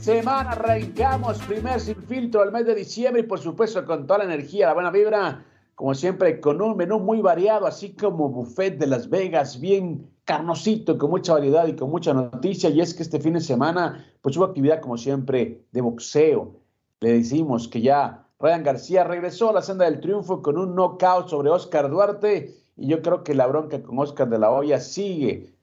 Semana, arrancamos primer sin filtro al mes de diciembre y por supuesto con toda la energía, la buena vibra, como siempre con un menú muy variado, así como buffet de Las Vegas, bien carnosito, con mucha variedad y con mucha noticia. Y es que este fin de semana pues hubo actividad como siempre de boxeo. Le decimos que ya Ryan García regresó a la senda del triunfo con un knockout sobre Oscar Duarte y yo creo que la bronca con Oscar de la Hoya sigue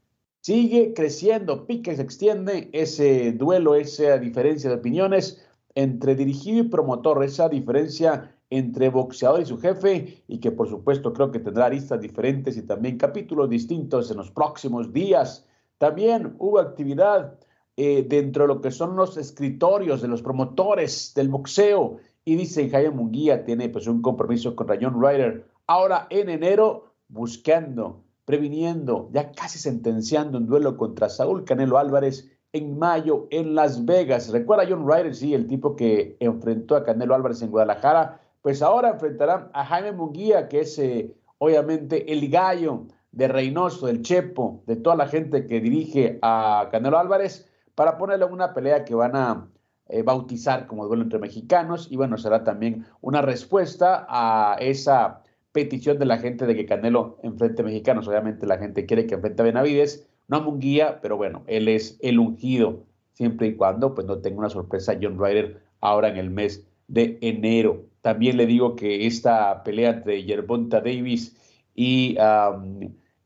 sigue creciendo, pica y se extiende ese duelo, esa diferencia de opiniones entre dirigido y promotor, esa diferencia entre boxeador y su jefe, y que por supuesto creo que tendrá aristas diferentes y también capítulos distintos en los próximos días. También hubo actividad eh, dentro de lo que son los escritorios de los promotores del boxeo, y dice Jaime Munguía tiene pues un compromiso con Rayon Ryder. Ahora en enero buscando previniendo, ya casi sentenciando un duelo contra Saúl Canelo Álvarez en mayo en Las Vegas. Recuerda John Ryder, sí, el tipo que enfrentó a Canelo Álvarez en Guadalajara, pues ahora enfrentará a Jaime Munguía, que es eh, obviamente el gallo de Reynoso, del Chepo, de toda la gente que dirige a Canelo Álvarez, para ponerle una pelea que van a eh, bautizar como duelo entre mexicanos. Y bueno, será también una respuesta a esa petición de la gente de que Canelo enfrente a mexicanos. Obviamente la gente quiere que enfrente a Benavides, no a Munguía, pero bueno, él es el ungido, siempre y cuando pues no tenga una sorpresa John Ryder ahora en el mes de enero. También le digo que esta pelea entre Yerbonta Davis y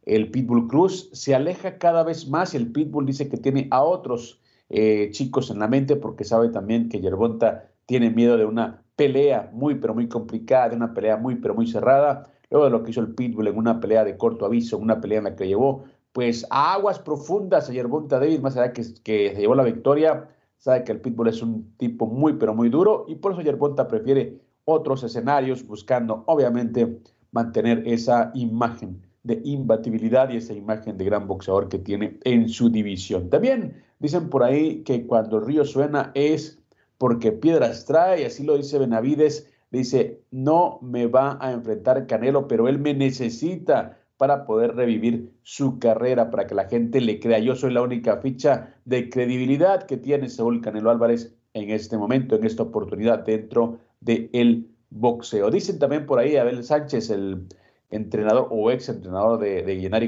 el Pitbull Cruz se aleja cada vez más. El Pitbull dice que tiene a otros eh, chicos en la mente porque sabe también que Yerbonta tiene miedo de una pelea muy, pero muy complicada, de una pelea muy, pero muy cerrada. Luego de lo que hizo el Pitbull en una pelea de corto aviso, una pelea en la que llevó pues a aguas profundas a Yerbonta Davis, más allá que, que se llevó la victoria, sabe que el Pitbull es un tipo muy, pero muy duro y por eso Yerbonta prefiere otros escenarios, buscando obviamente mantener esa imagen de imbatibilidad y esa imagen de gran boxeador que tiene en su división. También dicen por ahí que cuando el río suena es porque piedras trae, así lo dice Benavides, dice, no me va a enfrentar Canelo, pero él me necesita para poder revivir su carrera, para que la gente le crea. Yo soy la única ficha de credibilidad que tiene Saúl Canelo Álvarez en este momento, en esta oportunidad dentro del boxeo. Dicen también por ahí Abel Sánchez, el entrenador o ex entrenador de, de Gennady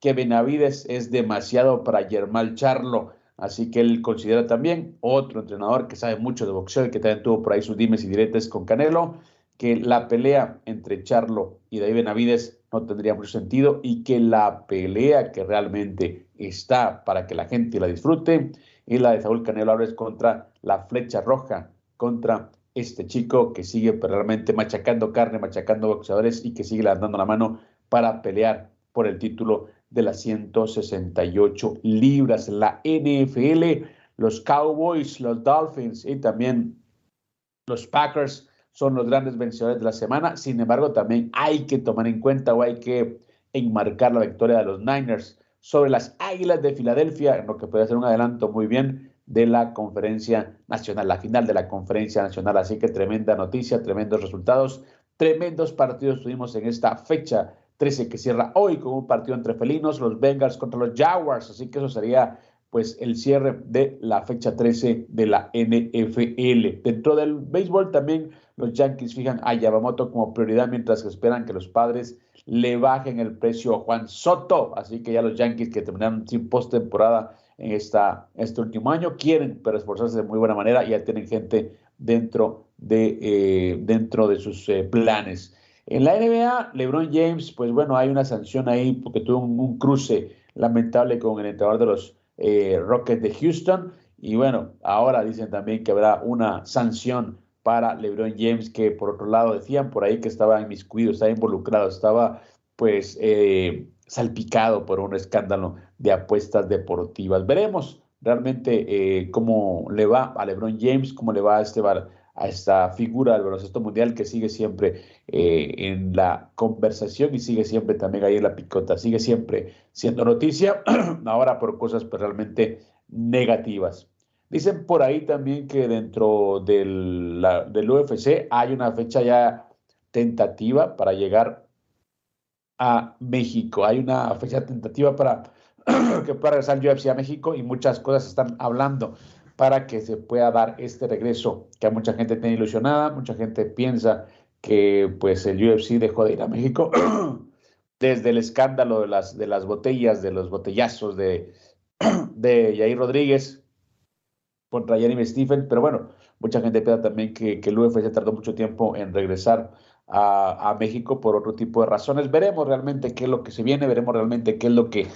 que Benavides es demasiado para Germán Charlo. Así que él considera también otro entrenador que sabe mucho de boxeo y que también tuvo por ahí sus dimes y diretes con Canelo, que la pelea entre Charlo y David Benavides no tendría mucho sentido y que la pelea que realmente está para que la gente la disfrute es la de Saúl Canelo Álvarez contra la flecha roja, contra este chico que sigue realmente machacando carne, machacando boxeadores y que sigue dando la mano para pelear por el título de las 168 libras. La NFL, los Cowboys, los Dolphins y también los Packers son los grandes vencedores de la semana. Sin embargo, también hay que tomar en cuenta o hay que enmarcar la victoria de los Niners sobre las Águilas de Filadelfia, en lo que puede ser un adelanto muy bien de la conferencia nacional, la final de la conferencia nacional. Así que tremenda noticia, tremendos resultados, tremendos partidos tuvimos en esta fecha 13 que cierra hoy con un partido entre felinos, los Bengals contra los Jaguars, así que eso sería pues el cierre de la fecha 13 de la NFL. Dentro del béisbol también los Yankees fijan a Yamamoto como prioridad mientras que esperan que los padres le bajen el precio a Juan Soto. Así que ya los Yankees que terminaron sin postemporada en esta, este último año quieren pero esforzarse de muy buena manera y ya tienen gente dentro de, eh, dentro de sus eh, planes. En la NBA, LeBron James, pues bueno, hay una sanción ahí porque tuvo un, cruce lamentable con el entrenador de los eh, Rockets de Houston. Y bueno, ahora dicen también que habrá una sanción para LeBron James, que por otro lado decían por ahí que estaba inmiscuido, estaba involucrado, estaba pues salpicado por un escándalo de apuestas deportivas. Veremos realmente cómo le va a LeBron James, cómo le va a este a esta figura del baloncesto mundial que sigue siempre eh, en la conversación y sigue siempre también ahí en la picota, sigue siempre siendo noticia, ahora por cosas pues, realmente negativas. Dicen por ahí también que dentro del, del UFC hay una fecha ya tentativa para llegar a México. Hay una fecha tentativa para que pueda regresar el UFC a México y muchas cosas están hablando para que se pueda dar este regreso que a mucha gente tiene ilusionada, mucha gente piensa que pues el UFC dejó de ir a México desde el escándalo de las, de las botellas, de los botellazos de, de Jair Rodríguez contra Jeremy Stephen, pero bueno, mucha gente piensa también que, que el UFC tardó mucho tiempo en regresar a, a, México por otro tipo de razones. Veremos realmente qué es lo que se viene, veremos realmente qué es lo que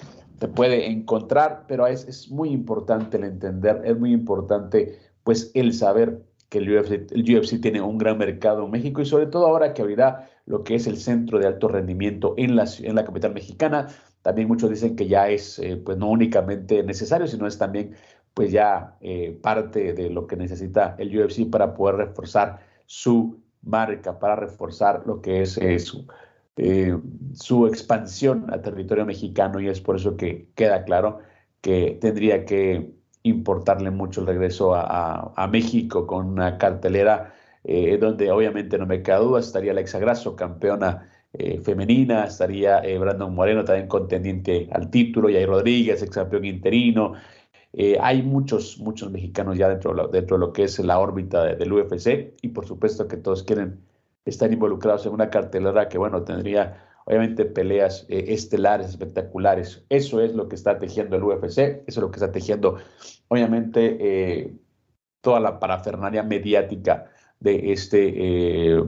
te puede encontrar, pero es, es muy importante el entender, es muy importante pues el saber que el UFC, tiene un gran mercado en México y sobre todo ahora que abrirá lo que es el centro de alto rendimiento en la, en la capital mexicana. También muchos dicen que ya es eh, pues no únicamente necesario, sino es también pues ya eh, parte de lo que necesita el UFC para poder reforzar su marca, para reforzar lo que es eh, su, eh, su expansión a territorio mexicano y es por eso que queda claro que tendría que importarle mucho el regreso a, México con una cartelera eh, donde obviamente no me queda duda, estaría Alexa Grasso, campeona eh, femenina, estaría Brandon Moreno también contendiente al título, y hay Rodríguez, ex campeón interino. hay muchos, muchos mexicanos ya dentro, dentro de lo que es la órbita del UFC y por supuesto que todos quieren están involucrados en una cartelera que, bueno, tendría obviamente peleas eh, estelares, espectaculares. Eso es lo que está tejiendo el UFC, eso es lo que está tejiendo, obviamente, eh, toda la parafernalia mediática de, este, eh,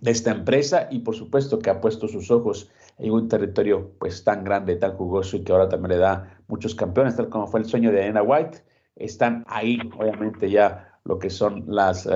de esta empresa y, por supuesto, que ha puesto sus ojos en un territorio pues tan grande, tan jugoso y que ahora también le da muchos campeones, tal como fue el sueño de Dana White. Están ahí, obviamente, ya lo que son las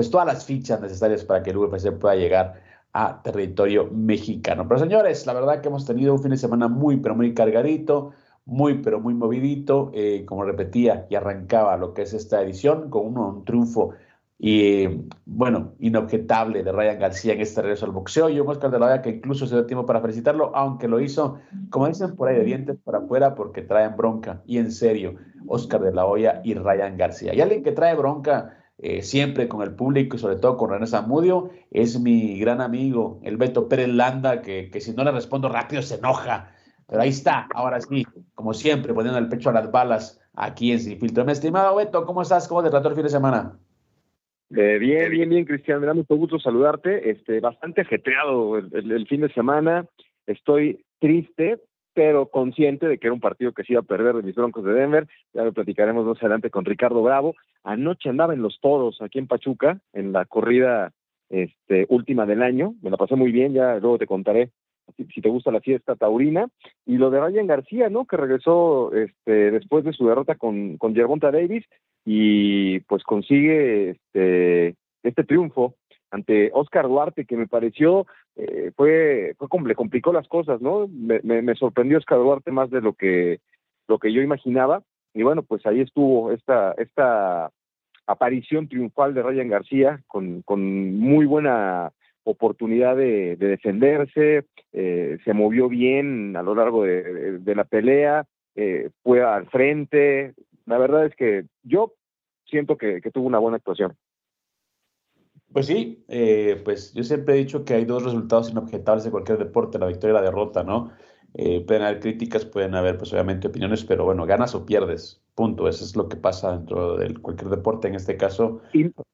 pues todas las fichas necesarias para que el UFC pueda llegar a territorio mexicano. Pero señores, la verdad que hemos tenido un fin de semana muy, pero muy cargadito, muy, pero muy movidito, eh, como repetía y arrancaba lo que es esta edición con un, triunfo y bueno, inobjetable de Ryan García en este regreso al boxeo y un Oscar de la Hoya que incluso se dio tiempo para felicitarlo, aunque lo hizo, como dicen por ahí, de dientes para afuera porque traen bronca y en serio, Oscar de la Hoya y Ryan García. Y alguien que trae bronca eh, siempre con el público y sobre todo con René Zamudio, es mi gran amigo, el Beto Pérez Landa, que, que si no le respondo rápido se enoja. Pero ahí está, ahora sí, como siempre, poniendo el pecho a las balas aquí en Sin Filtro. Mi estimado Beto, ¿cómo estás? ¿Cómo te trató el fin de semana? Eh, bien, bien, bien, Cristian. Me da mucho gusto saludarte. Este, bastante ajetreado el, fin de semana. Estoy triste pero consciente de que era un partido que se iba a perder de mis Broncos de Denver. Ya lo platicaremos más adelante con Ricardo Bravo. Anoche andaba en los toros aquí en Pachuca, en la corrida este, última del año. Me la pasé muy bien, ya luego te contaré si, te gusta la fiesta taurina. Y lo de Ryan García, ¿no? Que regresó este, después de su derrota con, con Gervonta Davis y pues consigue este, este triunfo ante Oscar Duarte, que me pareció, eh, fue, fue le complicó las cosas, ¿no? Me, me, sorprendió Oscar Duarte más de lo que, lo que yo imaginaba. Y bueno, pues ahí estuvo esta, esta aparición triunfal de Ryan García con, con muy buena oportunidad de, defenderse, eh, se movió bien a lo largo de, la pelea, eh, fue al frente. La verdad es que yo siento que tuvo una buena actuación. Pues sí, eh, pues yo siempre he dicho que hay dos resultados inobjetables de cualquier deporte, la victoria y la derrota, ¿no? Eh, pueden haber críticas, pueden haber, pues obviamente, opiniones, pero bueno, ganas o pierdes, punto. Eso es lo que pasa dentro de cualquier deporte. En este caso,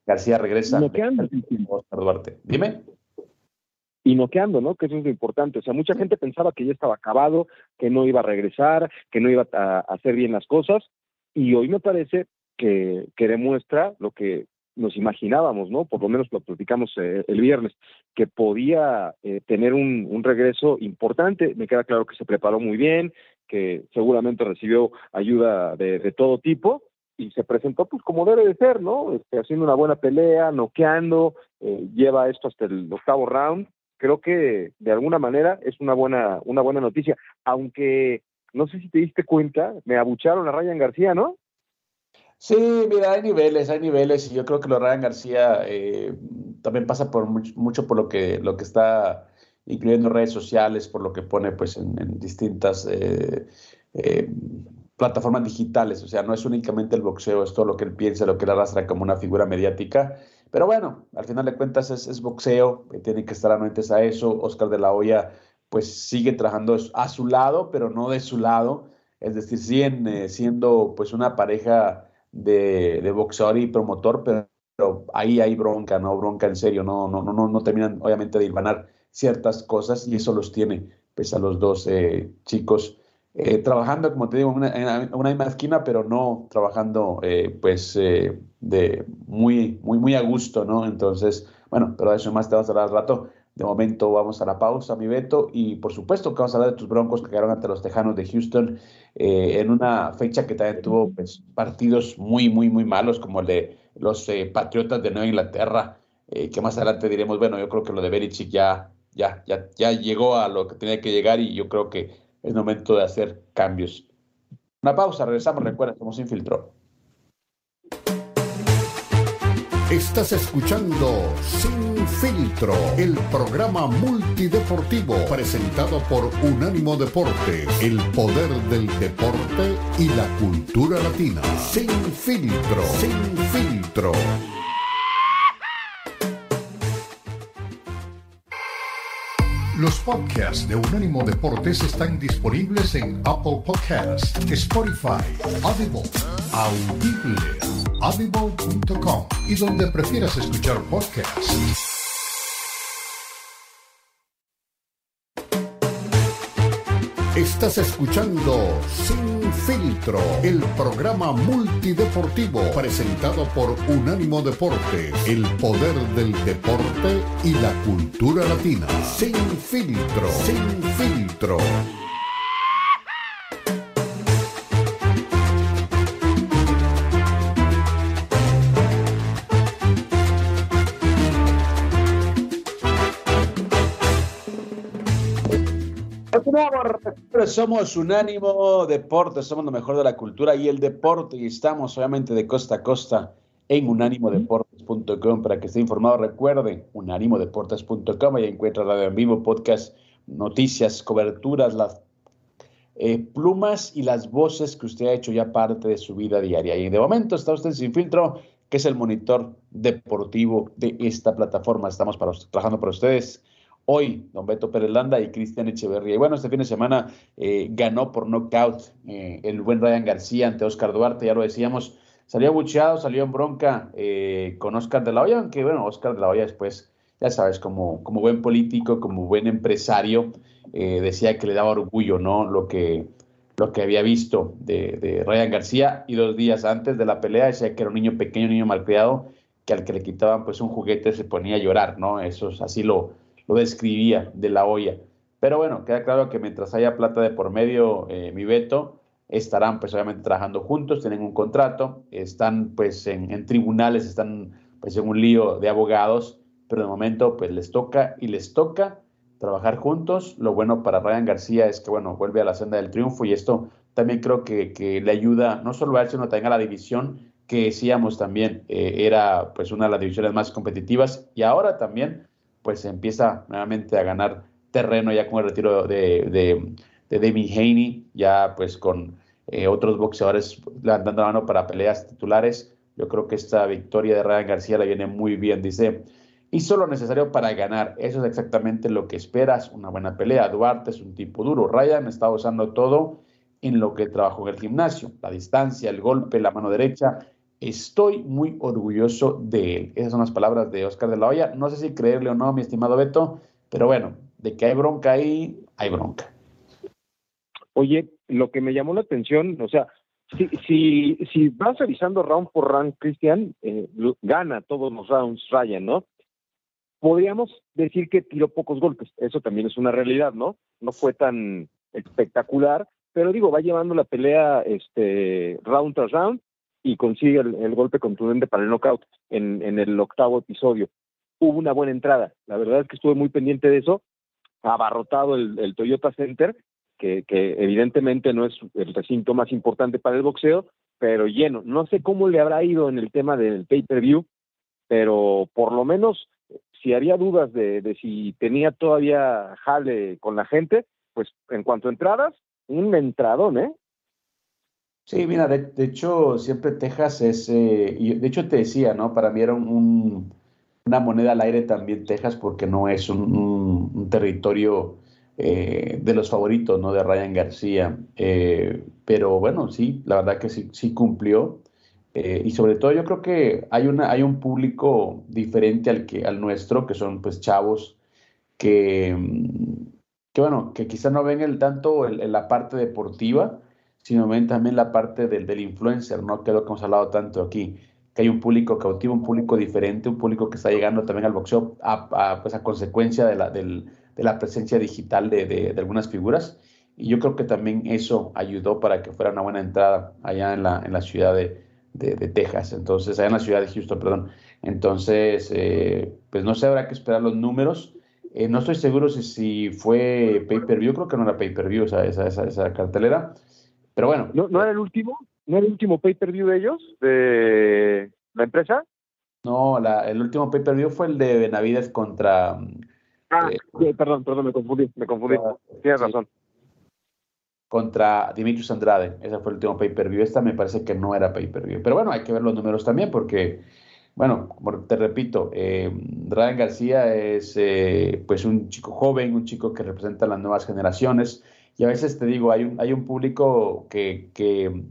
García regresa. Noqueando. Duarte. Dime. Y noqueando, ¿no? Que eso es lo importante. O sea, mucha gente pensaba que ya estaba acabado, que no iba a regresar, que no iba a hacer bien las cosas. Y hoy me parece que, que demuestra lo que nos imaginábamos, ¿no? Por lo menos lo platicamos eh, el viernes, que podía eh, tener un, un, regreso importante. Me queda claro que se preparó muy bien, que seguramente recibió ayuda de, de todo tipo y se presentó pues como debe de ser, ¿no? Este, haciendo una buena pelea, noqueando, eh, lleva esto hasta el octavo round. Creo que de alguna manera es una buena, una buena noticia, aunque no sé si te diste cuenta, me abucharon a Ryan García, ¿no? Sí, mira, hay niveles, hay niveles, y yo creo que lo Ryan García eh, también pasa por mucho, por lo que, lo que está incluyendo redes sociales, por lo que pone pues en, distintas eh, eh, plataformas digitales, o sea, no es únicamente el boxeo, es todo lo que él piensa, lo que él arrastra como una figura mediática, pero bueno, al final de cuentas es, boxeo, tiene que estar anuentes a eso, Oscar de la Hoya pues sigue trabajando a su lado, pero no de su lado, es decir, siguen siendo pues una pareja de, boxeador y promotor, pero, ahí hay bronca, ¿no? Bronca en serio, no, no, no, no terminan obviamente de hilvanar ciertas cosas y eso los tiene, pues a los dos eh, chicos eh, trabajando, como te digo, en una, misma esquina, pero no trabajando eh, pues de muy, muy, muy a gusto, ¿no? Entonces, bueno, pero eso más te vas a hablar al rato. De momento vamos a la pausa, mi Beto, y por supuesto que vamos a hablar de tus broncos que quedaron ante los Tejanos de Houston eh, en una fecha que también tuvo pues, partidos muy, muy, muy malos, como el de los eh, Patriotas de Nueva Inglaterra, eh, que más adelante diremos, bueno, yo creo que lo de Belichick ya, ya, ya, ya llegó a lo que tenía que llegar y yo creo que es momento de hacer cambios. Una pausa, regresamos, recuerda, somos Infiltró. Estás escuchando Sin Filtro, el programa multideportivo presentado por Unánimo Deporte, el poder del deporte y la cultura latina. Sin Filtro, Sin Filtro. Los podcasts de Unánimo Deportes están disponibles en Apple Podcasts, Spotify, Audible, Audible audible.com y donde prefieras escuchar podcasts. Estás escuchando Sin Filtro, el programa multideportivo presentado por Unánimo Deporte, el poder del deporte y la cultura latina. Sin Filtro, Sin Filtro. Somos Unánimo Deporte, somos lo mejor de la cultura y el deporte y estamos obviamente de costa a costa en unánimodeportes.com para que esté informado. Recuerden, unánimodeportes.com, ahí encuentra radio en vivo, podcast, noticias, coberturas, las eh, plumas y las voces que usted ha hecho ya parte de su vida diaria. Y de momento está usted sin filtro, que es el monitor deportivo de esta plataforma. Estamos para, trabajando para ustedes hoy don Beto Pérez Landa y Cristian Echeverría. Y bueno, este fin de semana eh, ganó por knockout eh, el buen Ryan García ante Oscar Duarte, ya lo decíamos, salió abucheado, salió en bronca eh, con Oscar de la Hoya, aunque bueno, Oscar de la Hoya después, ya sabes, como, como buen político, como buen empresario, decía que le daba orgullo, ¿no? Lo que, lo que había visto de, de Ryan García y dos días antes de la pelea decía que era un niño pequeño, un niño malcriado, que al que le quitaban pues un juguete se ponía a llorar, ¿no? Eso es así lo lo describía de la olla. Pero bueno, queda claro que mientras haya plata de por medio, eh, mi veto, estarán pues obviamente trabajando juntos, tienen un contrato, están pues en, tribunales, están pues en un lío de abogados, pero de momento pues les toca y les toca trabajar juntos. Lo bueno para Ryan García es que bueno, vuelve a la senda del triunfo y esto también creo que, que le ayuda no solo a él, sino también a la división que decíamos también eh, era pues una de las divisiones más competitivas y ahora también pues empieza nuevamente a ganar terreno ya con el retiro de, de, de David Haney, ya pues con eh, otros boxeadores levantando la mano para peleas titulares. Yo creo que esta victoria de Ryan García la viene muy bien, dice. Hizo lo necesario para ganar. Eso es exactamente lo que esperas, una buena pelea. Duarte es un tipo duro. Ryan está usando todo en lo que trabajó en el gimnasio. La distancia, el golpe, la mano derecha Estoy muy orgulloso de él. Esas son las palabras de Oscar de la Hoya. No sé si creerle o no, mi estimado Beto, pero bueno, de que hay bronca ahí, hay bronca. Oye, lo que me llamó la atención, o sea, si, si, vas revisando round por round, Cristian, eh, gana todos los rounds Ryan, ¿no? Podríamos decir que tiró pocos golpes, eso también es una realidad, ¿no? No fue tan espectacular, pero digo, va llevando la pelea este round tras round y consigue el, golpe contundente para el knockout en, en el octavo episodio. Hubo una buena entrada, la verdad es que estuve muy pendiente de eso, abarrotado el, Toyota Center, que, que, evidentemente no es el recinto más importante para el boxeo, pero lleno. No sé cómo le habrá ido en el tema del pay-per-view, pero por lo menos si había dudas de, de, si tenía todavía jale con la gente, pues en cuanto a entradas, un entradón, ¿eh? Sí, mira, de, hecho, siempre Texas es, eh, y de hecho te decía, ¿no? Para mí era un, una moneda al aire también Texas porque no es un, territorio eh, de los favoritos, ¿no? De Ryan García. Eh, pero bueno, sí, la verdad que sí, sí cumplió. y sobre todo yo creo que hay, una, hay un público diferente al, que, al nuestro, que son pues chavos que, que bueno, que quizá no ven el tanto en la parte deportiva, sino también la parte del, influencer, ¿no? Que es lo que hemos hablado tanto aquí, que hay un público cautivo, un público diferente, un público que está llegando también al boxeo a, pues a consecuencia de la, del, de la presencia digital de, de, algunas figuras. Y yo creo que también eso ayudó para que fuera una buena entrada allá en la, en la ciudad de, de, Texas, entonces, allá en la ciudad de Houston, perdón. Entonces, eh, pues no sé, habrá que esperar los números. Eh, no estoy seguro si, si fue pay-per-view, creo que no era pay-per-view esa, esa, esa, cartelera, pero bueno. ¿No, ¿No, era el último? ¿No era el último pay-per-view de ellos? ¿De la empresa? No, la, el último pay-per-view fue el de Benavides contra... Ah, eh, perdón, perdón, me confundí, me confundí. Tienes razón. Contra Dimitrios Andrade, ese fue el último pay-per-view. Esta me parece que no era pay-per-view. Pero bueno, hay que ver los números también porque, bueno, como te repito, eh, Ryan García es eh, pues un chico joven, un chico que representa a las nuevas generaciones y a veces te digo, hay un, hay un público que,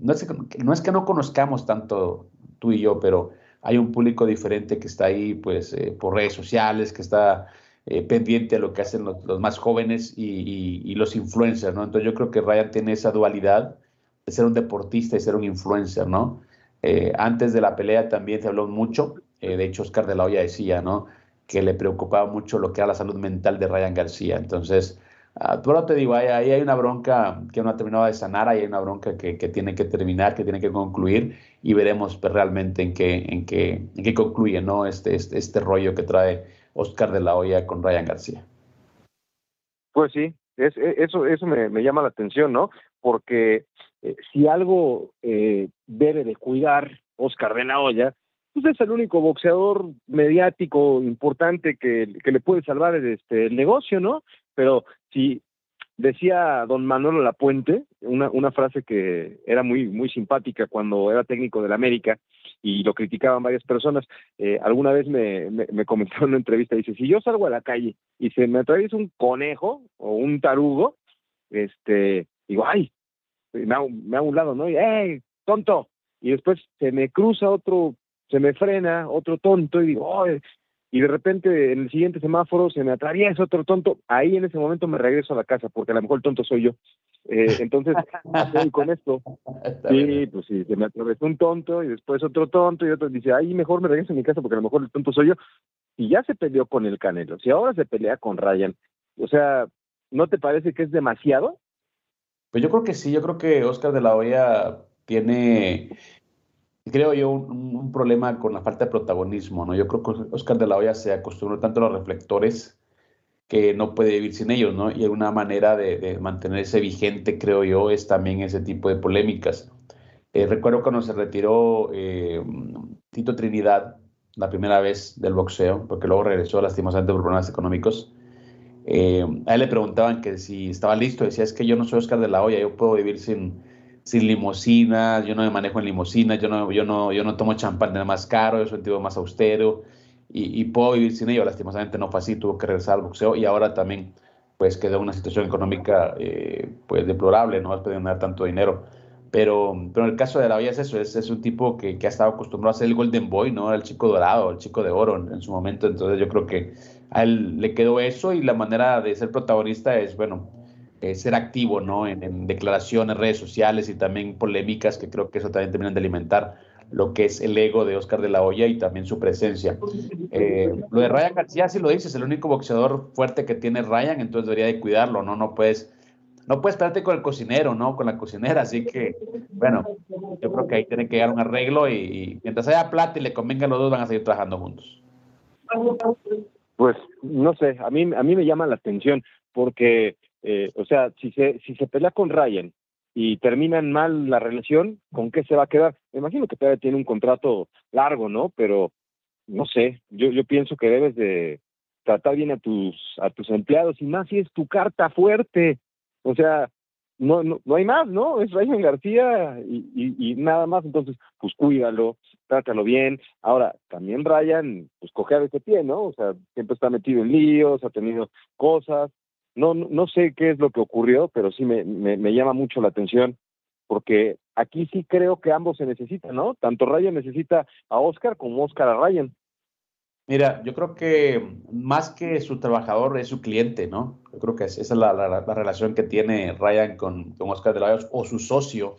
no, es, que no es que no conozcamos tanto tú y yo, pero hay un público diferente que está ahí pues eh, por redes sociales, que está eh, pendiente de lo que hacen los, más jóvenes y, los influencers, ¿no? Entonces yo creo que Ryan tiene esa dualidad de ser un deportista y ser un influencer, ¿no? Eh, antes de la pelea también se habló mucho, de hecho Oscar de la Hoya decía, ¿no? Que le preocupaba mucho lo que era la salud mental de Ryan García. Entonces, Uh, pero te digo, ahí, hay una bronca que no ha terminado de sanar, ahí hay una bronca que, tiene que terminar, que tiene que concluir y veremos pues, realmente en qué, en qué, en qué concluye ¿no? este, este, este rollo que trae Oscar de la Hoya con Ryan García. Pues sí, e, eso, eso me, me, llama la atención, ¿no? Porque eh, si algo eh, debe de cuidar Oscar de la Hoya, pues es el único boxeador mediático importante que, que le puede salvar este, el negocio, ¿no? Pero si decía don Manuel Lapuente, una, una frase que era muy, muy simpática cuando era técnico del América y lo criticaban varias personas, eh, alguna vez me, me, comentó en una entrevista, dice, si yo salgo a la calle y se me atraviesa un conejo o un tarugo, este, digo, ay, me hago, me hago un lado, ¿no? Y, ¡hey, tonto! Y después se me cruza otro, se me frena otro tonto y digo, ¡ay! Y de repente en el siguiente semáforo se me atraviesa otro tonto, ahí en ese momento me regreso a la casa, porque a lo mejor el tonto soy yo. Eh, entonces, estoy con esto. sí, pues sí, se me atravesó un tonto y después otro tonto y otro dice, ahí mejor me regreso a mi casa porque a lo mejor el tonto soy yo. Y ya se peleó con el Canelo, si ahora se pelea con Ryan, o sea, ¿no te parece que es demasiado? Pues yo creo que sí, yo creo que Oscar de la Hoya tiene creo yo, un, problema con la falta de protagonismo, ¿no? Yo creo que Oscar de la Hoya se acostumbró tanto a los reflectores que no puede vivir sin ellos, ¿no? Y una manera de, mantenerse vigente, creo yo, es también ese tipo de polémicas. Eh, recuerdo cuando se retiró eh, Tito Trinidad la primera vez del boxeo, porque luego regresó lastimosamente por problemas económicos. Eh, a él le preguntaban que si estaba listo, decía, es que yo no soy Oscar de la Hoya, yo puedo vivir sin, sin limosinas, yo no me manejo en limosinas, yo no, yo no, yo no tomo champán nada más caro, yo soy un tipo más austero y, puedo vivir sin ello. Lastimosamente no fue así, tuvo que regresar al boxeo y ahora también pues quedó una situación económica eh, pues deplorable, no vas a ganar tanto dinero. Pero, pero en el caso de la vida es eso, es, es un tipo que, que, ha estado acostumbrado a ser el Golden Boy, ¿no? El chico dorado, el chico de oro en, en, su momento. Entonces yo creo que a él le quedó eso y la manera de ser protagonista es, bueno, eh, ser activo, ¿no? En, declaraciones, redes sociales y también polémicas, que creo que eso también terminan de alimentar lo que es el ego de Oscar de la Hoya y también su presencia. Eh, lo de Ryan García, si lo dices, es el único boxeador fuerte que tiene Ryan, entonces debería de cuidarlo, ¿no? No puedes, no puedes esperarte con el cocinero, ¿no? Con la cocinera, así que, bueno, yo creo que ahí tiene que llegar un arreglo y, mientras haya plata y le convenga a los dos, van a seguir trabajando juntos. Pues, no sé, a mí, a mí me llama la atención porque, eh, o sea, si se, si se pelea con Ryan y terminan mal la relación, ¿con qué se va a quedar? Me imagino que todavía tiene un contrato largo, ¿no? Pero no sé, yo, yo pienso que debes de tratar bien a tus, a tus empleados y más si es tu carta fuerte. O sea, no, no, no hay más, ¿no? Es Ryan García y, y, y, nada más, entonces, pues cuídalo, trátalo bien. Ahora, también Ryan, pues coge a ese pie, ¿no? O sea, siempre está metido en líos, ha tenido cosas, no, no sé qué es lo que ocurrió, pero sí me, me, llama mucho la atención, porque aquí sí creo que ambos se necesitan, ¿no? Tanto Ryan necesita a Oscar como Oscar a Ryan. Mira, yo creo que más que su trabajador es su cliente, ¿no? Yo creo que esa es la, la, relación que tiene Ryan con, con Oscar de la Hoya, o su socio,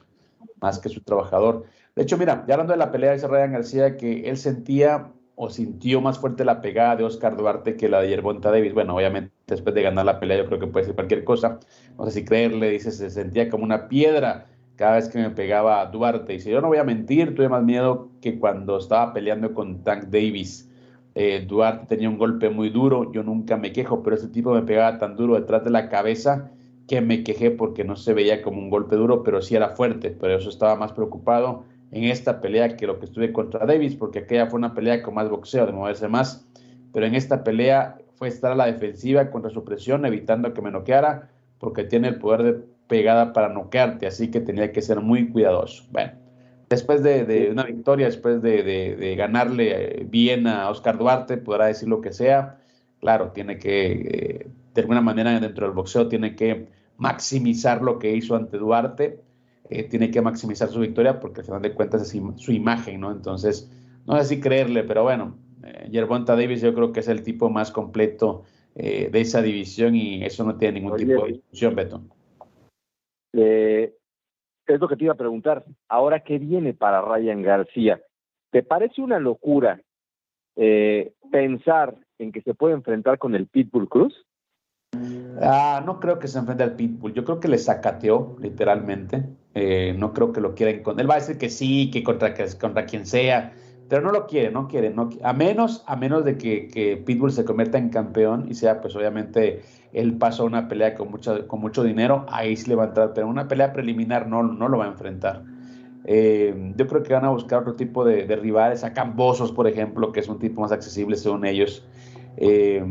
más que su trabajador. De hecho, mira, ya hablando de la pelea, dice Ryan García que él sentía o sintió más fuerte la pegada de Oscar Duarte que la de Yerbonta Davis. Bueno, obviamente después de ganar la pelea yo creo que puede ser cualquier cosa. No sé si creerle, dice, se sentía como una piedra cada vez que me pegaba a Duarte. Dice, yo no voy a mentir, tuve más miedo que cuando estaba peleando con Tank Davis. Eh, Duarte tenía un golpe muy duro, yo nunca me quejo, pero ese tipo me pegaba tan duro detrás de la cabeza que me quejé porque no se veía como un golpe duro, pero sí era fuerte, pero eso estaba más preocupado en esta pelea que lo que estuve contra Davis, porque aquella fue una pelea con más boxeo, de moverse más, pero en esta pelea fue estar a la defensiva contra su presión, evitando que me noqueara, porque tiene el poder de pegada para noquearte, así que tenía que ser muy cuidadoso. Bueno, después de, una victoria, después de, ganarle eh, bien a Oscar Duarte, podrá decir lo que sea, claro, tiene que, eh, de alguna manera dentro del boxeo, tiene que maximizar lo que hizo ante Duarte, eh, tiene que maximizar su victoria porque al final de cuentas es su imagen, ¿no? Entonces, no sé si creerle, pero bueno, eh, Yerbonta Davis yo creo que es el tipo más completo eh, de esa división y eso no tiene ningún tipo de discusión, Beto. Eh, es lo que te iba a preguntar. Ahora, ¿qué viene para Ryan García? ¿Te parece una locura pensar en que se puede enfrentar con el Pitbull Cruz? Ah, no creo que se enfrente al Pitbull. Yo creo que le sacateó, literalmente. Eh, no creo que lo quiera. Él va a decir que sí, que contra, que contra quien sea, pero no lo quiere, no quiere. No, a menos, a menos de que, Pitbull se convierta en campeón y sea, pues obviamente, él pasó a una pelea con, mucho, con mucho dinero, ahí sí le va a entrar, pero una pelea preliminar no, no lo va a enfrentar. Eh, yo creo que van a buscar otro tipo de, de rivales, a Cambosos, por ejemplo, que es un tipo más accesible según ellos. Eh,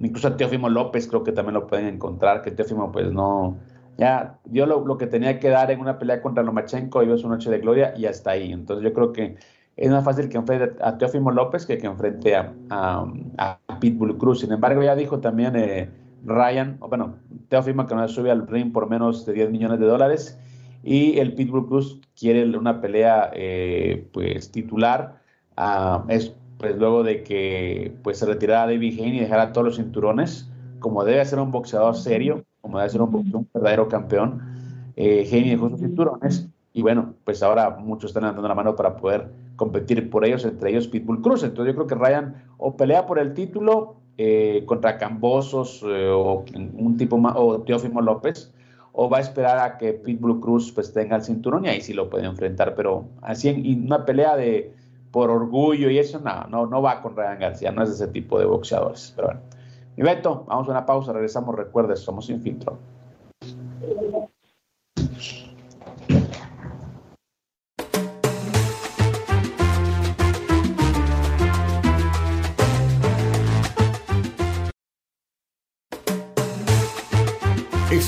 incluso a Teófimo López creo que también lo pueden encontrar, que Teófimo pues no, ya dio lo, que tenía que dar en una pelea contra Lomachenko, iba su noche de gloria y hasta ahí. Entonces yo creo que es más fácil que enfrente a Teófimo López que que enfrente a, a, Pitbull Cruz. Sin embargo, ya dijo también eh, Ryan, bueno, Teófimo que no sube al ring por menos de 10 millones de dólares y el Pitbull Cruz quiere una pelea eh, pues titular. Uh, es pues luego de que pues se retirara David Haney y dejara todos los cinturones, como debe ser un boxeador serio, como debe ser un, verdadero campeón, eh, dejó sus cinturones y bueno, pues ahora muchos están dando la mano para poder competir por ellos, entre ellos Pitbull Cruz. Entonces yo creo que Ryan o pelea por el título eh, contra Cambosos eh, o un tipo más, o Teófimo López, o va a esperar a que Pitbull Cruz pues tenga el cinturón y ahí sí lo puede enfrentar, pero así en una pelea de por orgullo y eso, no, no, no va con Ryan García, no es ese tipo de boxeadores. Pero bueno, mi Beto, vamos a una pausa, regresamos, recuerdes, somos sin filtro.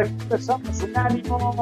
Empezamos un ánimo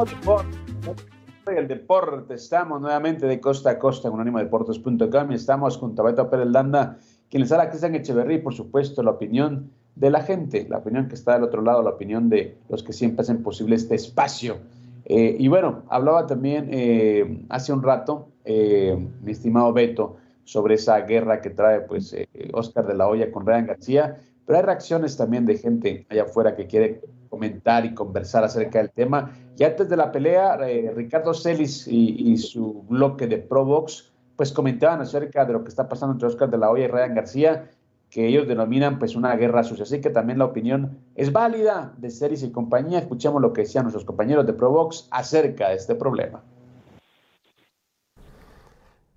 el deporte. Estamos nuevamente de costa a costa con deportes.com y estamos junto a Beto Pérez Landa, quien les habla Cristian Echeverría por supuesto la opinión de la gente, la opinión que está del otro lado, la opinión de los que siempre hacen posible este espacio. Eh, y bueno, hablaba también eh, hace un rato, eh, mi estimado Beto, sobre esa guerra que trae pues Oscar de la Hoya con Ryan García, pero hay reacciones también de gente allá afuera que quiere comentar y conversar acerca del tema. Y antes de la pelea, eh, Ricardo Celis y, su bloque de Provox, pues comentaban acerca de lo que está pasando entre Oscar de la Hoya y Ryan García, que ellos denominan pues una guerra sucia. Así que también la opinión es válida de Celis y compañía. Escuchemos lo que decían nuestros compañeros de Provox acerca de este problema.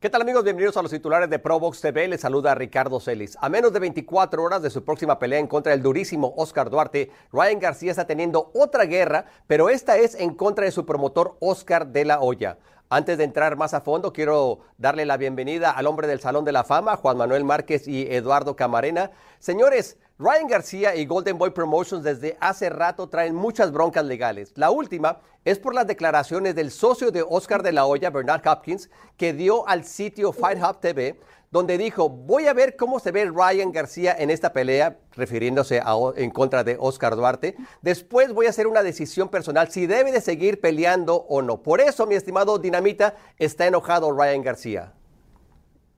¿Qué tal amigos? Bienvenidos a los titulares de Provox TV. Les saluda Ricardo Celis. A menos de 24 horas de su próxima pelea en contra del durísimo Oscar Duarte, Ryan García está teniendo otra guerra, pero esta es en contra de su promotor Oscar de la Hoya. Antes de entrar más a fondo, quiero darle la bienvenida al hombre del Salón de la Fama, Juan Manuel Márquez y Eduardo Camarena. Señores, Ryan García y Golden Boy Promotions desde hace rato traen muchas broncas legales. La última es por las declaraciones del socio de Oscar de la Hoya, Bernard Hopkins, que dio al sitio Fight Hub TV, donde dijo, voy a ver cómo se ve Ryan García en esta pelea, refiriéndose en contra de Oscar Duarte. Después voy a hacer una decisión personal si debe de seguir peleando o no. Por eso, mi estimado Dinamita, está enojado Ryan García.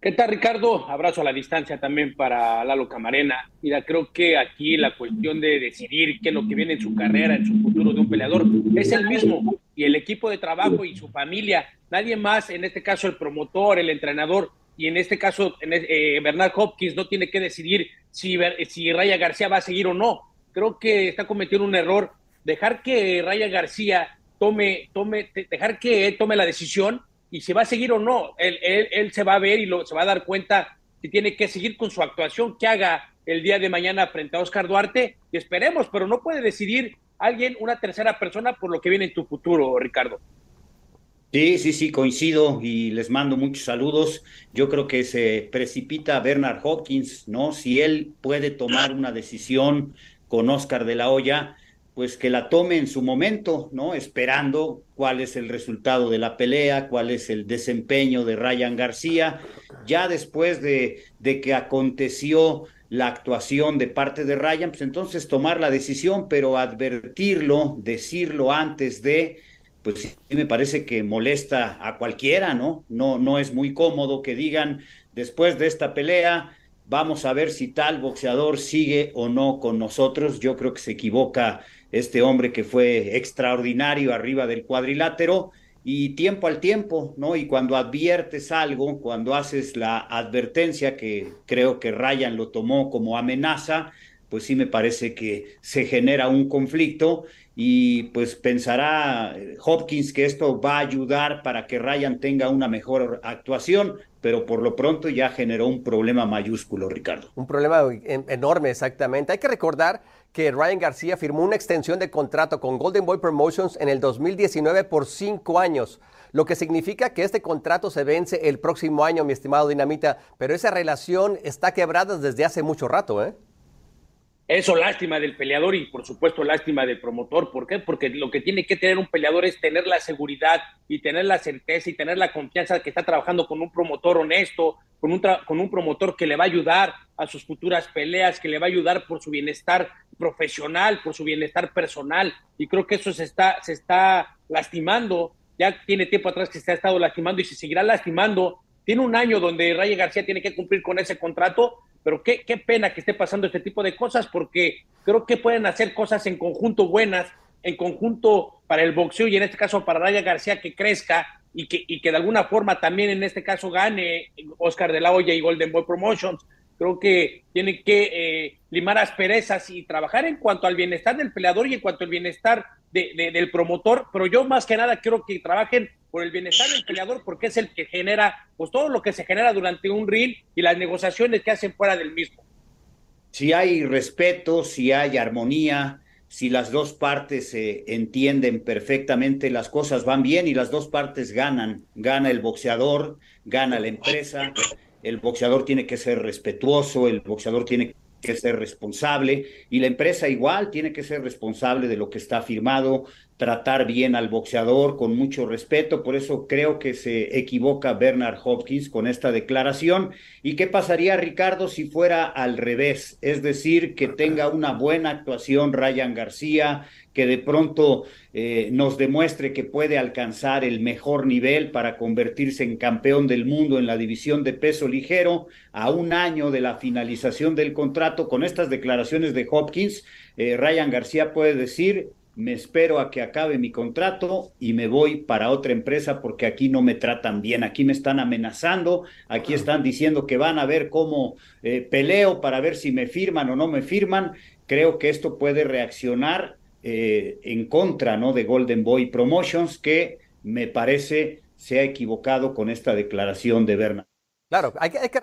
¿Qué tal, Ricardo? Abrazo a la distancia también para Lalo Camarena. Mira, creo que aquí la cuestión de decidir qué es lo que viene en su carrera, en su futuro de un peleador, es el mismo. Y el equipo de trabajo y su familia, nadie más, en este caso el promotor, el entrenador, y en este caso eh, Bernard Hopkins no tiene que decidir si, si Raya García va a seguir o no. Creo que está cometiendo un error. Dejar que Raya García tome, tome, dejar que tome la decisión y si va a seguir o no. Él, se va a ver y lo, se va a dar cuenta si tiene que seguir con su actuación que haga el día de mañana frente a Oscar Duarte. Y esperemos, pero no puede decidir alguien, una tercera persona, por lo que viene en tu futuro, Ricardo. Sí, sí, sí, coincido y les mando muchos saludos. Yo creo que se precipita Bernard Hopkins, ¿no? Si él puede tomar una decisión con Oscar de la Hoya, pues que la tome en su momento, ¿no? Esperando cuál es el resultado de la pelea, cuál es el desempeño de Ryan García. Ya después de, de que aconteció la actuación de parte de Ryan, pues entonces tomar la decisión, pero advertirlo, decirlo antes de, pues sí me parece que molesta a cualquiera, ¿no? No, no es muy cómodo que digan después de esta pelea, vamos a ver si tal boxeador sigue o no con nosotros. Yo creo que se equivoca este hombre que fue extraordinario arriba del cuadrilátero y tiempo al tiempo, ¿no? Y cuando adviertes algo, cuando haces la advertencia, que creo que Ryan lo tomó como amenaza, pues sí me parece que se genera un conflicto y pues pensará eh, Hopkins que esto va a ayudar para que Ryan tenga una mejor actuación, pero por lo pronto ya generó un problema mayúsculo, Ricardo. Un problema enorme, exactamente. Hay que recordar que Ryan García firmó una extensión de contrato con Golden Boy Promotions en el 2019 por cinco años, lo que significa que este contrato se vence el próximo año, mi estimado Dinamita, pero esa relación está quebrada desde hace mucho rato, ¿eh? Eso lástima del peleador y por supuesto lástima del promotor. ¿Por qué? Porque lo que tiene que tener un peleador es tener la seguridad y tener la certeza y tener la confianza de que está trabajando con un promotor honesto, con un, con un promotor que le va a ayudar a sus futuras peleas, que le va a ayudar por su bienestar profesional, por su bienestar personal. Y creo que eso se está, se está lastimando. Ya tiene tiempo atrás que se ha estado lastimando y se seguirá lastimando. Tiene un año donde Raya García tiene que cumplir con ese contrato pero qué, qué pena que esté pasando este tipo de cosas porque creo que pueden hacer cosas en conjunto buenas, en conjunto para el boxeo y en este caso para Raya García que crezca y que, y que de alguna forma también en este caso gane Oscar de la Hoya y Golden Boy Promotions. Creo que tiene que eh, limar asperezas y trabajar en cuanto al bienestar del peleador y en cuanto al bienestar del promotor, pero yo más que nada quiero que trabajen por el bienestar del peleador porque es el que genera pues todo lo que se genera durante un reel y las negociaciones que hacen fuera del mismo. Si hay respeto, si hay armonía, si las dos partes se entienden perfectamente, las cosas van bien y las dos partes ganan. Gana el boxeador, gana la empresa, el boxeador tiene que ser respetuoso, el boxeador tiene que ser responsable y la empresa igual tiene que ser responsable de lo que está firmado, tratar bien al boxeador con mucho respeto. Por eso creo que se equivoca Bernard Hopkins con esta declaración. ¿Y qué pasaría, Ricardo, si fuera al revés? Es decir, que tenga una buena actuación Ryan García, que de pronto eh, nos demuestre que puede alcanzar el mejor nivel para convertirse en campeón del mundo en la división de peso ligero a un año de la finalización del contrato. Con estas declaraciones de Hopkins, eh, Ryan García puede decir, me espero a que acabe mi contrato y me voy para otra empresa porque aquí no me tratan bien, aquí me están amenazando, aquí están diciendo que van a ver cómo eh, peleo para ver si me firman o no me firman. Creo que esto puede reaccionar eh, en contra ¿no? de Golden Boy Promotions, que me parece se ha equivocado con esta declaración de Berna. Claro, hay que, hay que...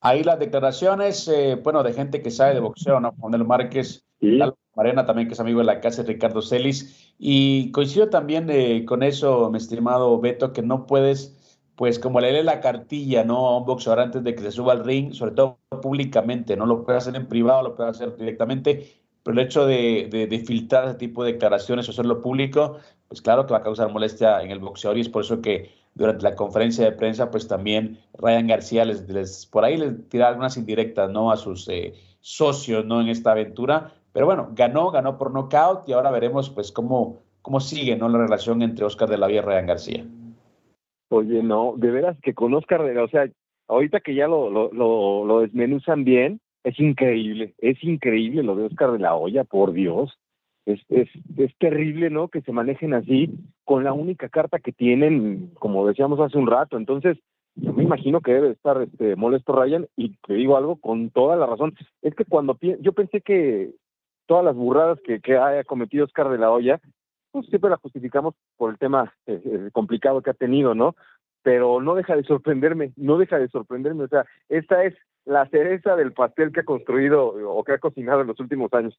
Ahí las declaraciones, eh, bueno, de gente que sabe de boxeo, ¿no? Manuel Márquez, ¿Sí? Marena también, que es amigo de la casa, Ricardo Celis. Y coincido también eh, con eso, mi estimado Beto, que no puedes, pues como leerle la cartilla, ¿no? A un boxeador antes de que se suba al ring, sobre todo públicamente, no lo puede hacer en privado, lo puede hacer directamente, pero el hecho de, de, de filtrar ese tipo de declaraciones o hacerlo público, pues claro que va a causar molestia en el boxeador y es por eso que durante la conferencia de prensa, pues también Ryan García les, les por ahí les tira algunas indirectas, ¿no? A sus eh, socios, ¿no? En esta aventura pero bueno, ganó, ganó por nocaut y ahora veremos pues cómo, cómo sigue ¿no? la relación entre Oscar de la Vía y Ryan García. Oye, no, de veras que con Oscar o sea, ahorita que ya lo desmenuzan bien, es increíble, es increíble lo de Oscar de la Hoya, por Dios. Es, es, es terrible, ¿no? Que se manejen así con la única carta que tienen, como decíamos hace un rato. Entonces, yo me imagino que debe estar este, molesto Ryan y te digo algo con toda la razón. Es que cuando yo pensé que todas las burradas que, que haya cometido Oscar de la Hoya, pues siempre la justificamos por el tema eh, eh, complicado que ha tenido, ¿no? Pero no deja de sorprenderme, no deja de sorprenderme. O sea, esta es la cereza del pastel que ha construido o que ha cocinado en los últimos años.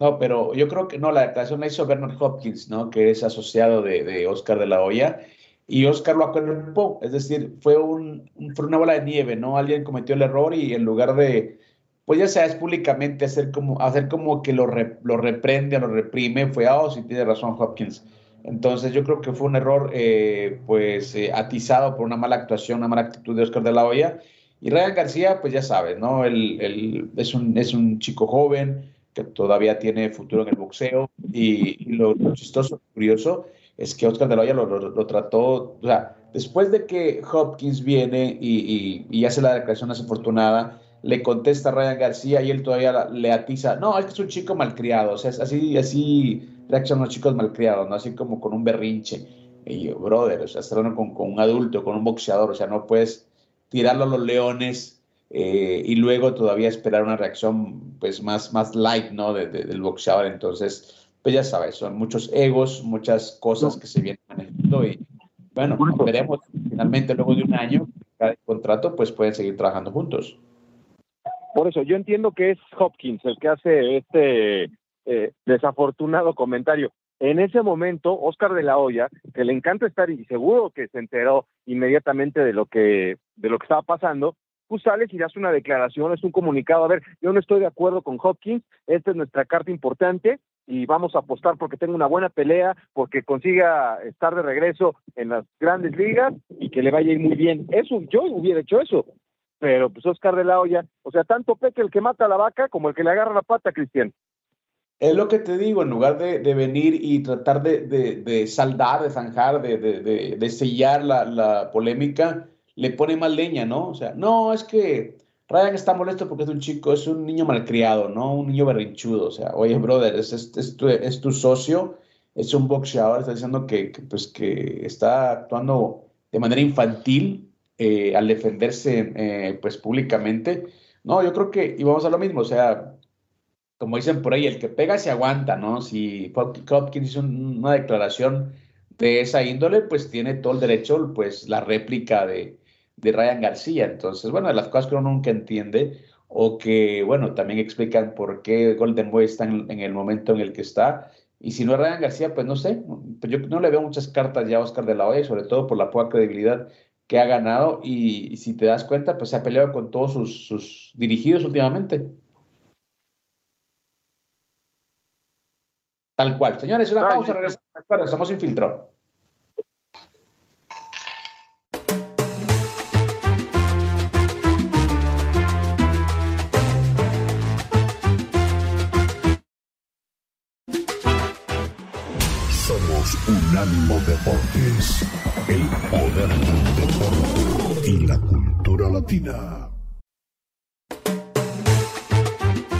No, pero yo creo que no, la declaración la hizo Bernard Hopkins, ¿no? Que es asociado de, de Oscar de la Hoya. Y Oscar lo acuerpó, es decir, fue, un, fue una bola de nieve, ¿no? Alguien cometió el error y en lugar de, pues ya sabes, públicamente hacer como, hacer como que lo, re, lo reprende, lo reprime, fue, oh, sí tiene razón Hopkins. Entonces yo creo que fue un error, eh, pues, eh, atizado por una mala actuación, una mala actitud de Oscar de la Hoya. Y Ryan García, pues ya sabes, ¿no? Él, es, un, es un chico joven que todavía tiene futuro en el boxeo y, lo, chistoso, curioso, es que Oscar de la lo, lo, trató, o sea, después de que Hopkins viene y, hace la declaración desafortunada, le contesta a Ryan García y él todavía le atiza, no, es que es un chico malcriado, o sea, así, así reaccionan los chicos malcriados, ¿no? Así como con un berrinche. Y yo, brother, o sea, estar con, con, un adulto, con un boxeador, o sea, no puedes tirarlo a los leones eh, y luego todavía esperar una reacción, pues, más, más light, ¿no? De, de, del boxeador. Entonces, pues ya sabes, son muchos egos, muchas cosas que se vienen manejando y, bueno, veremos finalmente luego de un año, cada contrato, pues pueden seguir trabajando juntos. Por eso, yo entiendo que es Hopkins el que hace este eh, desafortunado comentario. En ese momento, Oscar de la Hoya, que le encanta estar y seguro que se enteró inmediatamente de lo que, de lo que estaba pasando, tú sales y das una declaración, es un comunicado, a ver, yo no estoy de acuerdo con Hopkins, esta es nuestra carta importante y vamos a apostar porque tenga una buena pelea, porque consiga estar de regreso en las grandes ligas y que le vaya a ir muy bien. Eso, yo hubiera hecho eso, pero pues Oscar de la Hoya, o sea, tanto peque el que mata a la vaca como el que le agarra la pata, Cristian. Es lo que te digo, en lugar de, de venir y tratar de, de, de saldar, de zanjar, de, sellar la, la, polémica, le pone más leña, ¿no? O sea, no, es que Ryan está molesto porque es un chico, es un niño malcriado, ¿no? Un niño berrinchudo. O sea, oye, brother, es, es, tu, es tu, socio, es un boxeador, está diciendo que, que, pues, que está actuando de manera infantil eh, al defenderse eh, pues públicamente. No, yo creo que, y vamos a lo mismo, o sea, como dicen por ahí, el que pega se aguanta, ¿no? Si Hopkins hizo una declaración de esa índole, pues tiene todo el derecho, pues la réplica de, de Ryan García. Entonces, bueno, de las cosas que uno nunca entiende, o que, bueno, también explican por qué Golden Boy está en, el momento en el que está. Y si no es Ryan García, pues no sé, yo no le veo muchas cartas ya a Oscar de la Hoya, sobre todo por la poca credibilidad que ha ganado y, si te das cuenta, pues se ha peleado con todos sus, dirigidos últimamente. Tal cual. Señores, una pausa, regresamos. Estamos infiltrados. Unánimo Deportes, el poder del deporte y la cultura latina.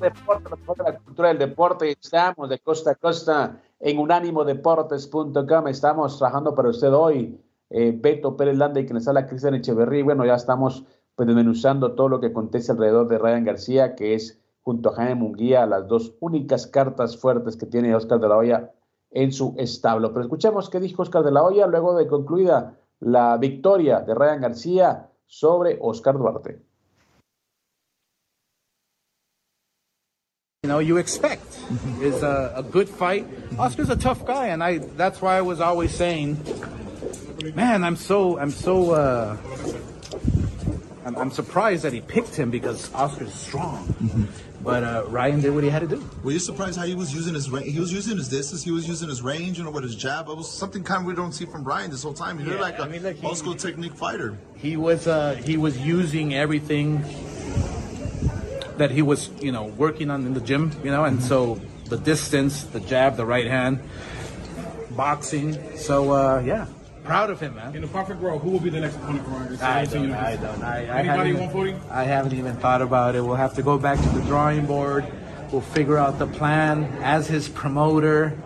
Deporte, la cultura del deporte. Estamos de costa a costa en unánimodeportes.com. Estamos trabajando para usted hoy. Eh, Beto Pérez Landa y quien está la Cristian Echeverría. Bueno, ya estamos pues desmenuzando todo lo que acontece alrededor de Ryan García, que es junto a Jaime Munguía las dos únicas cartas fuertes que tiene Oscar de la Hoya en su establo. Pero escuchemos qué dijo Oscar de la Hoya luego de concluida la victoria de Ryan García sobre Oscar Duarte. You know you expect is a, a, good fight. Oscar's a tough guy, and I that's why I was always saying, man, I'm so I'm so uh, I'm, I'm surprised that he picked him because Oscar's strong. Mm-hmm. But uh, Ryan did what he had to do. Were you surprised how he was using his range? He was using his distance. He was using his range, you know, with his jab. It was something kind of we don't see from Ryan this whole time. He yeah, looked like a I mean, look, old school technique fighter. He was uh, he was using everything that he was, you know, working on in the gym, you know, and so the distance, the jab, the right hand, boxing. So uh, yeah, proud of him, man. In the perfect world, who will be the next opponent for Ryan? I don't. I don't. I, I Anybody 140? I haven't even thought about it. We'll have to go back to the drawing board. We'll figure out the plan as his promoter.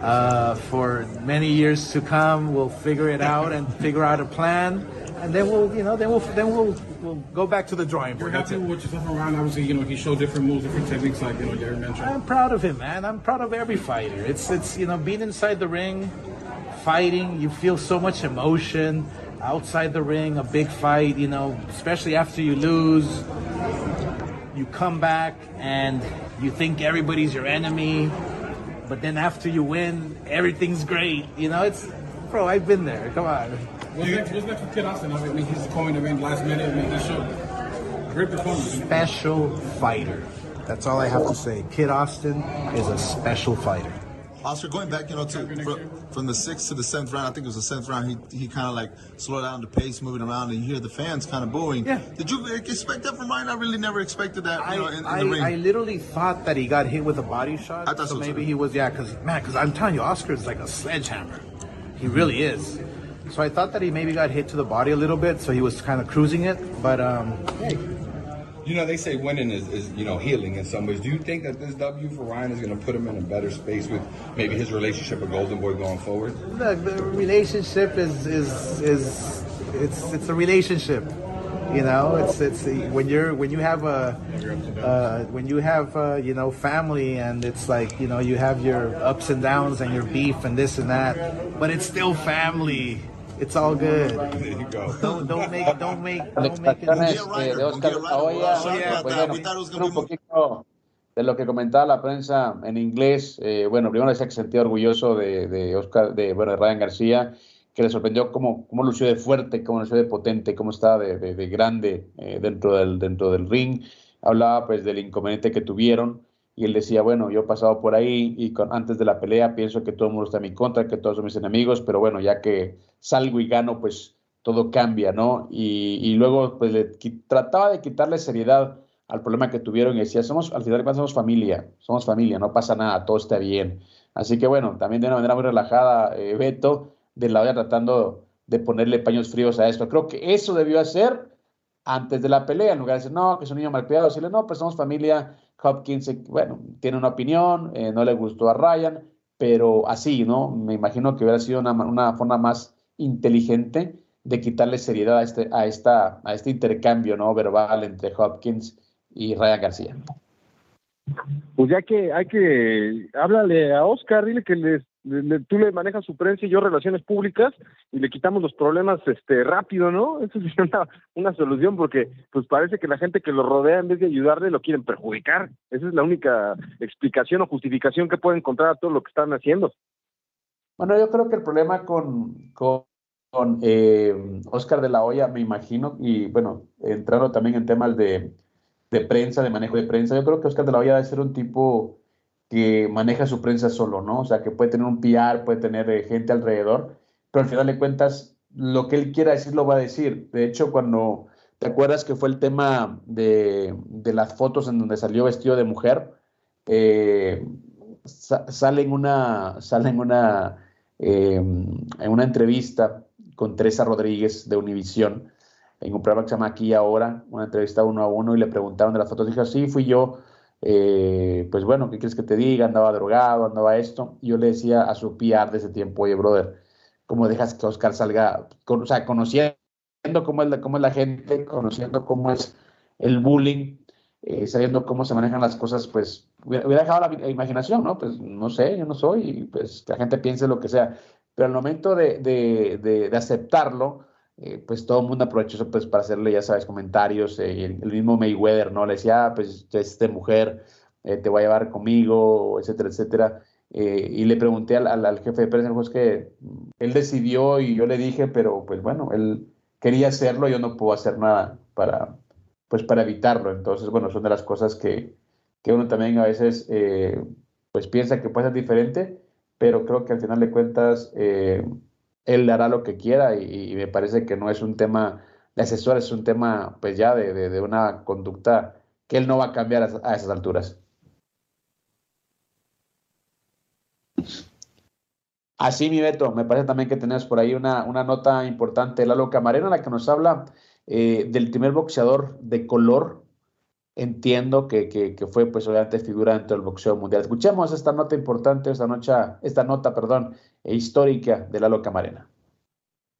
Uh, for many years to come, we'll figure it out and figure out a plan and then we'll, you know, then we'll then we'll we'll go back to the drawing board. You're happy with what around. Obviously, you know, he showed different moves, different techniques, like you know, Gary mentioned. I'm proud of him, man. I'm proud of every fighter. It's it's you know, being inside the ring, fighting. You feel so much emotion. Outside the ring, a big fight. You know, especially after you lose, you come back and you think everybody's your enemy, but then after you win, everything's great. You know, it's bro. I've been there. Come on. What's next, what's next with Kid Austin? I mean, he's coming to win last minute. I mean, he showed great performance. Special fighter. That's all I have to say. Kid Austin is a special fighter. Oscar, going back, you know, to from, from, the sixth to the seventh round, I think it was the seventh round. He he kind of like slowed down the pace, moving around, and you hear the fans kind of booing. Yeah. Did you expect that from Ryan? I really never expected that. I, know, in, in I, the ring. I literally thought that he got hit with a body shot. I thought so. so maybe too. he was, yeah, because man, because I'm telling you, Oscar is like a sledgehammer. He really is. So I thought that he maybe got hit to the body a little bit, so he was kind of cruising it. But um, hey. You know, they say winning is, is, you know, healing in some ways. Do you think that this W for Ryan is going to put him in a better space with maybe his relationship with Golden Boy going forward? Look, the relationship is is is it's it's a relationship. You know, it's it's when you're when you have a uh, when you have uh, you know family and it's like you know you have your ups and downs and your beef and this and that, but it's still family. It's all good. There you go. Don't, don't make, don't make, don't make it. de Oscar Oya, pues, un poquito de lo que comentaba la prensa en inglés. Eh, bueno, primero decía que se sentía orgulloso de, de Oscar, de, bueno, de Ryan García, que le sorprendió cómo, cómo lució de fuerte, cómo lució de potente, cómo estaba de, de, de grande eh, dentro, del, dentro del ring. Hablaba pues del inconveniente que tuvieron y él decía, bueno, yo he pasado por ahí y antes de la pelea pienso que todo el mundo está en mi contra, que todos son mis enemigos, pero bueno, ya que salgo y gano, pues todo cambia, ¿no? Y, luego pues le, trataba de quitarle seriedad al problema que tuvieron y decía, somos, al final somos familia, somos familia, no pasa nada, todo está bien. Así que bueno, también de una manera muy relajada, eh, Beto, de la olla tratando de ponerle paños fríos a esto. Creo que eso debió hacer antes de la pelea, en lugar de decir, no, que es un niño mal criado, decirle, no, pues somos familia, Hopkins, bueno, tiene una opinión, eh, no le gustó a Ryan, pero así, ¿no? Me imagino que hubiera sido una, forma más inteligente de quitarle seriedad a este, a esta, a este intercambio ¿no? verbal entre Hopkins y Ryan García. Pues ya que hay que háblale a Oscar, dile que les, tú le manejas su prensa y yo relaciones públicas y le quitamos los problemas este rápido, ¿no? Eso es una, una solución porque pues parece que la gente que lo rodea en vez de ayudarle lo quieren perjudicar. Esa es la única explicación o justificación que puede encontrar a todo lo que están haciendo. Bueno, yo creo que el problema con, con, eh, Oscar de la Hoya, me imagino, y bueno, entrando también en temas de, de prensa, de manejo de prensa, yo creo que Oscar de la Hoya debe ser un tipo que maneja su prensa solo, ¿no? O sea, que puede tener un PR, puede tener eh, gente alrededor, pero al final de cuentas, lo que él quiera decir lo va a decir. De hecho, cuando te acuerdas que fue el tema de, de las fotos en donde salió vestido de mujer, eh, sale en una, sale en una Em, en una entrevista con Teresa Rodríguez de Univisión, en un programa que se llama Aquí Ahora, una entrevista uno a uno, y le preguntaron de las fotos. Dijo, sí, fui yo. Eh, pues bueno, ¿qué quieres que te diga? Andaba drogado, andaba esto. Y yo le decía a su PR de ese tiempo, oye, brother, ¿cómo dejas que Oscar salga? o sea, conociendo cómo es, la, cómo es la gente, conociendo cómo es el bullying, eh, sabiendo cómo se manejan las cosas, pues hubiera, dejado la, imaginación, ¿no? Pues no sé, yo no soy, y pues la gente piense lo que sea. Pero al momento de, de, de, aceptarlo, eh, pues todo el mundo aprovechó eso pues, para hacerle, ya sabes, comentarios. Eh, el, mismo Mayweather, ¿no? Le decía, ah, pues esta mujer te voy a llevar conmigo, etcétera, etcétera. y le pregunté al, al, jefe de prensa, pues que él decidió y yo le dije, pero pues bueno, él quería hacerlo, yo no puedo hacer nada para, pues para evitarlo. Entonces, bueno, son de las cosas que, que uno también a veces eh, pues piensa que puede ser diferente, pero creo que al final de cuentas eh, él hará lo que quiera y, me parece que no es un tema de asesor, es un tema pues ya de, de, una conducta que él no va a cambiar a, esas alturas. Así, mi Beto, me parece también que tenemos por ahí una, una nota importante, Lalo Camarena, la que nos habla eh, del primer boxeador de color, entiendo que, que, fue pues obviamente figura dentro del boxeo mundial. Escuchemos esta nota importante, esta, noche, esta nota, perdón, histórica de Lalo Camarena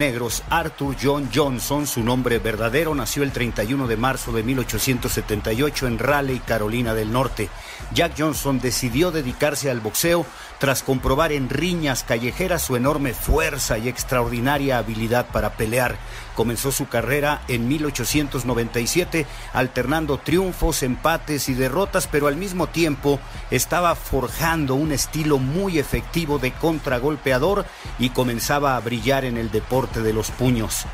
negros, Arthur John Johnson, su nombre verdadero, nació el 31 de marzo de 1878 en Raleigh, Carolina del Norte. Jack Johnson decidió dedicarse al boxeo tras comprobar en riñas callejeras su enorme fuerza y extraordinaria habilidad para pelear. Comenzó su carrera en 1897 alternando triunfos, empates y derrotas, pero al mismo tiempo estaba forjando un estilo muy efectivo de contragolpeador y comenzaba a brillar en el deporte de los puños.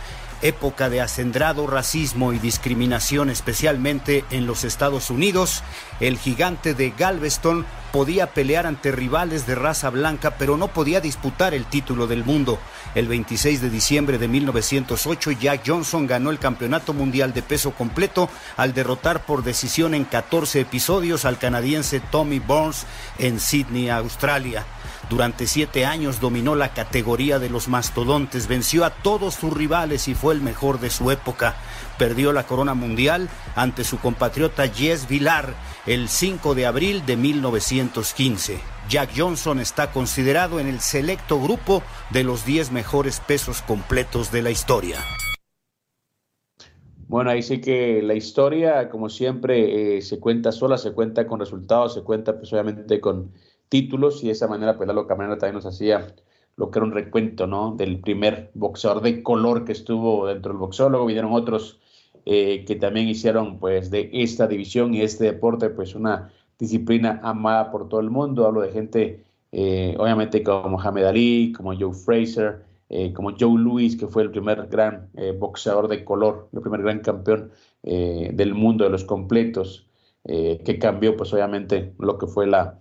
Época de acendrado racismo y discriminación especialmente en los Estados Unidos, el gigante de Galveston podía pelear ante rivales de raza blanca, pero no podía disputar el título del mundo. El 26 de diciembre de 1908, Jack Johnson ganó el Campeonato Mundial de Peso Completo al derrotar por decisión en 14 episodios al canadiense Tommy Burns en Sydney, Australia. Durante siete años dominó la categoría de los mastodontes, venció a todos sus rivales y fue el mejor de su época. Perdió la corona mundial ante su compatriota Jess Villar el 5 de abril de 1915. Jack Johnson está considerado en el selecto grupo de los 10 mejores pesos completos de la historia. Bueno, ahí sí que la historia, como siempre, eh, se cuenta sola, se cuenta con resultados, se cuenta pues obviamente con títulos y de esa manera pues Lalo Camarena también nos hacía lo que era un recuento, ¿no? Del primer boxeador de color que estuvo dentro del boxeo, luego vinieron otros eh, que también hicieron pues de esta división y este deporte pues una disciplina amada por todo el mundo, hablo de gente eh, obviamente como Mohamed Ali, como Joe Fraser, eh, como Joe Louis, que fue el primer gran boxeador de color, el primer gran campeón del mundo de los completos, que cambió pues obviamente lo que fue la,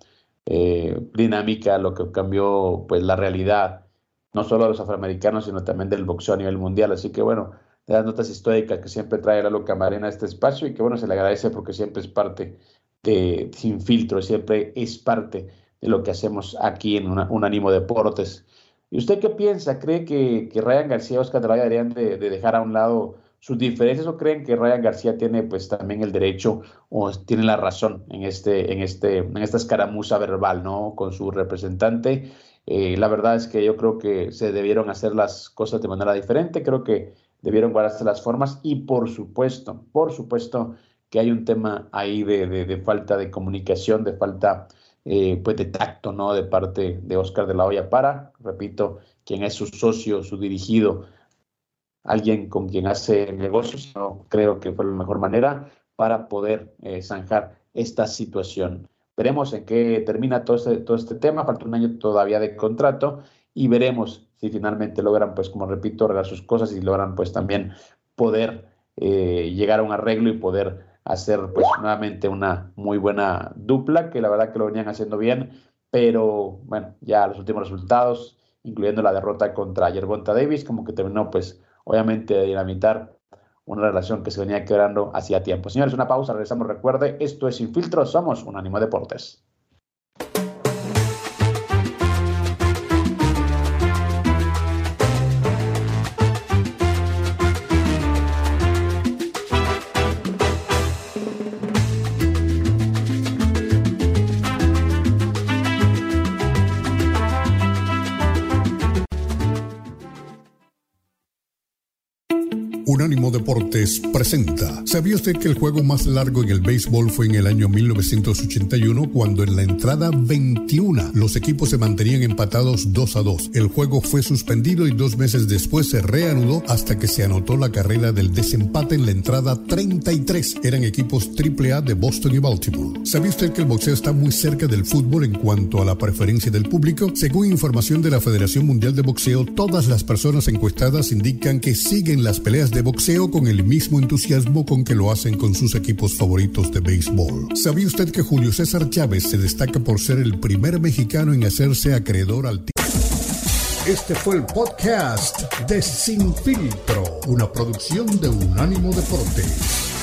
dinámica, lo que cambió pues la realidad, no solo de los afroamericanos, sino también del boxeo a nivel mundial. Así que bueno, de las notas históricas que siempre trae Lalo Camarena a este espacio y que bueno, se le agradece porque siempre es parte de Sin Filtro, siempre es parte de lo que hacemos aquí en un ánimo Deportes. ¿Y usted qué piensa? ¿Cree que, que Ryan García y Oscar la deberían de, dejar a un lado sus diferencias o creen que Ryan García tiene pues también el derecho o tiene la razón en, este, en, este, en esta escaramuza verbal, ¿no? Con su representante. Eh, la verdad es que yo creo que se debieron hacer las cosas de manera diferente, creo que debieron guardarse las formas y por supuesto, por supuesto que hay un tema ahí de, falta de comunicación, de falta eh, pues de tacto, ¿no? De parte de Oscar de la Hoya para, repito, quien es su socio, su dirigido, alguien con quien hace negocios, no creo que fue la mejor manera para poder eh, zanjar esta situación. Veremos en qué termina todo este, todo este tema, falta un año todavía de contrato y veremos si finalmente logran, pues como repito, arreglar sus cosas y logran pues también poder eh, llegar a un arreglo y poder hacer pues nuevamente una muy buena dupla, que la verdad que lo venían haciendo bien, pero bueno, ya los últimos resultados, incluyendo la derrota contra Yerbonta Davis, como que terminó pues obviamente de dinamitar una relación que se venía quebrando hacía tiempo. Señores, una pausa, regresamos. Recuerde, esto es Sin Filtro, somos un ánimo deportes. Deportes presenta. ¿Sabía usted que el juego más largo en el béisbol fue en el año 1981 cuando en la entrada 21 los equipos se mantenían empatados 2 a 2? El juego fue suspendido y dos meses después se reanudó hasta que se anotó la carrera del desempate en la entrada 33. Eran equipos AAA de Boston y Baltimore. ¿Sabía usted que el boxeo está muy cerca del fútbol en cuanto a la preferencia del público? Según información de la Federación Mundial de Boxeo, todas las personas encuestadas indican que siguen las peleas de boxeo con el mismo entusiasmo con que lo hacen con sus equipos favoritos de béisbol. ¿Sabía usted que Julio César Chávez se destaca por ser el primer mexicano en hacerse acreedor al? Este fue el podcast de Sin Filtro, una producción de Unánimo Deportes.